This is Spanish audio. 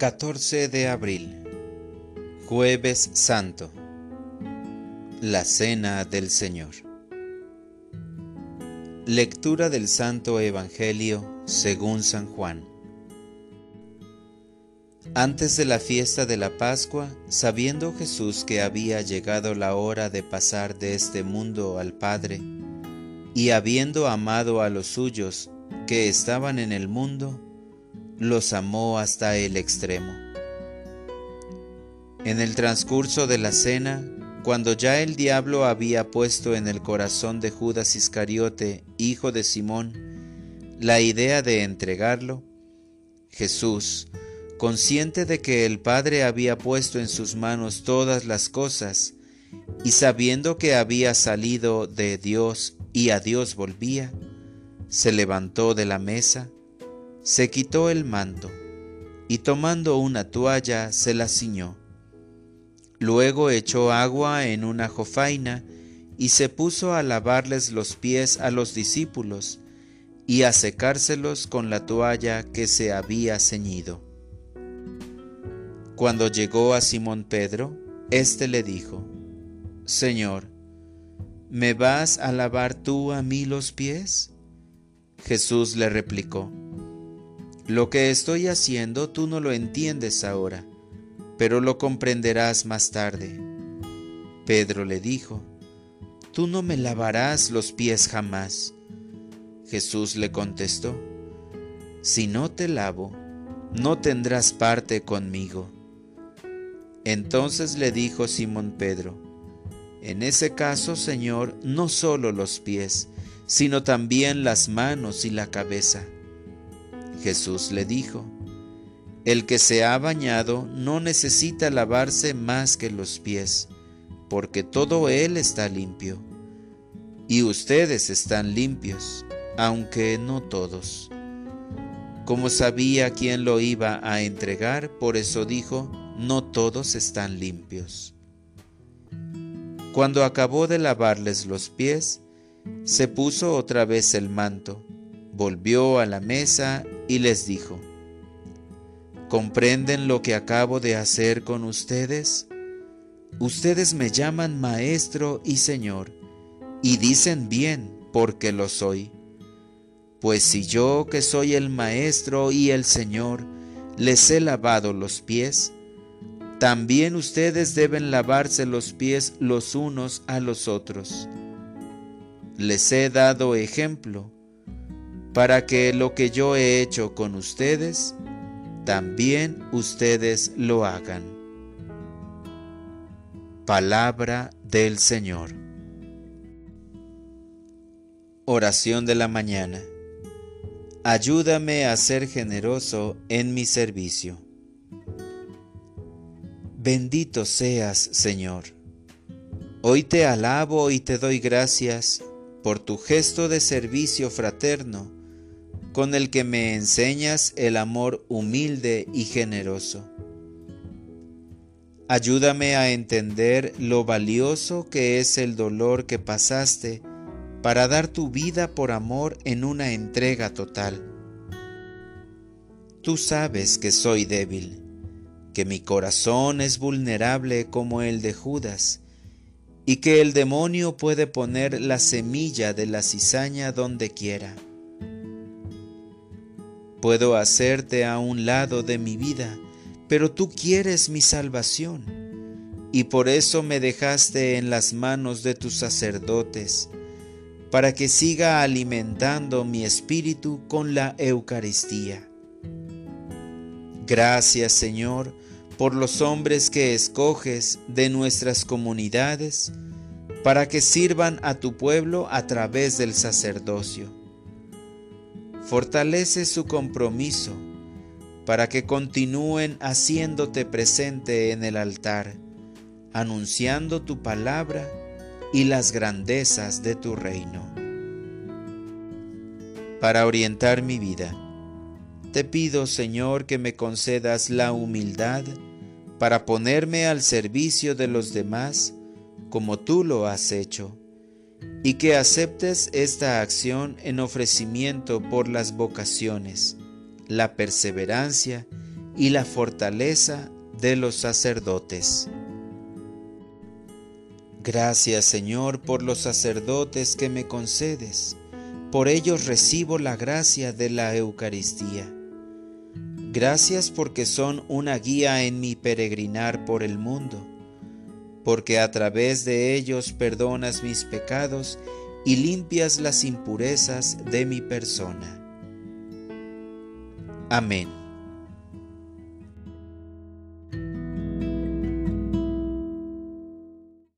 14 de abril, jueves santo, la cena del Señor. Lectura del Santo Evangelio según San Juan. Antes de la fiesta de la Pascua, sabiendo Jesús que había llegado la hora de pasar de este mundo al Padre, y habiendo amado a los suyos que estaban en el mundo, los amó hasta el extremo. En el transcurso de la cena, cuando ya el diablo había puesto en el corazón de Judas Iscariote, hijo de Simón, la idea de entregarlo, Jesús, consciente de que el Padre había puesto en sus manos todas las cosas, y sabiendo que había salido de Dios y a Dios volvía, se levantó de la mesa, se quitó el manto y tomando una toalla se la ciñó. Luego echó agua en una jofaina y se puso a lavarles los pies a los discípulos y a secárselos con la toalla que se había ceñido. Cuando llegó a Simón Pedro, éste le dijo, Señor, ¿me vas a lavar tú a mí los pies? Jesús le replicó, lo que estoy haciendo tú no lo entiendes ahora, pero lo comprenderás más tarde. Pedro le dijo, Tú no me lavarás los pies jamás. Jesús le contestó, Si no te lavo, no tendrás parte conmigo. Entonces le dijo Simón Pedro, En ese caso, Señor, no solo los pies, sino también las manos y la cabeza. Jesús le dijo, El que se ha bañado no necesita lavarse más que los pies, porque todo él está limpio. Y ustedes están limpios, aunque no todos. Como sabía quién lo iba a entregar, por eso dijo, no todos están limpios. Cuando acabó de lavarles los pies, se puso otra vez el manto, volvió a la mesa y les dijo, ¿comprenden lo que acabo de hacer con ustedes? Ustedes me llaman maestro y señor, y dicen bien porque lo soy. Pues si yo que soy el maestro y el señor, les he lavado los pies, también ustedes deben lavarse los pies los unos a los otros. Les he dado ejemplo para que lo que yo he hecho con ustedes, también ustedes lo hagan. Palabra del Señor. Oración de la mañana. Ayúdame a ser generoso en mi servicio. Bendito seas, Señor. Hoy te alabo y te doy gracias por tu gesto de servicio fraterno con el que me enseñas el amor humilde y generoso. Ayúdame a entender lo valioso que es el dolor que pasaste para dar tu vida por amor en una entrega total. Tú sabes que soy débil, que mi corazón es vulnerable como el de Judas, y que el demonio puede poner la semilla de la cizaña donde quiera. Puedo hacerte a un lado de mi vida, pero tú quieres mi salvación, y por eso me dejaste en las manos de tus sacerdotes, para que siga alimentando mi espíritu con la Eucaristía. Gracias Señor por los hombres que escoges de nuestras comunidades, para que sirvan a tu pueblo a través del sacerdocio fortalece su compromiso para que continúen haciéndote presente en el altar, anunciando tu palabra y las grandezas de tu reino. Para orientar mi vida, te pido, Señor, que me concedas la humildad para ponerme al servicio de los demás como tú lo has hecho y que aceptes esta acción en ofrecimiento por las vocaciones, la perseverancia y la fortaleza de los sacerdotes. Gracias Señor por los sacerdotes que me concedes, por ellos recibo la gracia de la Eucaristía. Gracias porque son una guía en mi peregrinar por el mundo, porque a través de ellos perdonas mis pecados y limpias las impurezas de mi persona. Amén.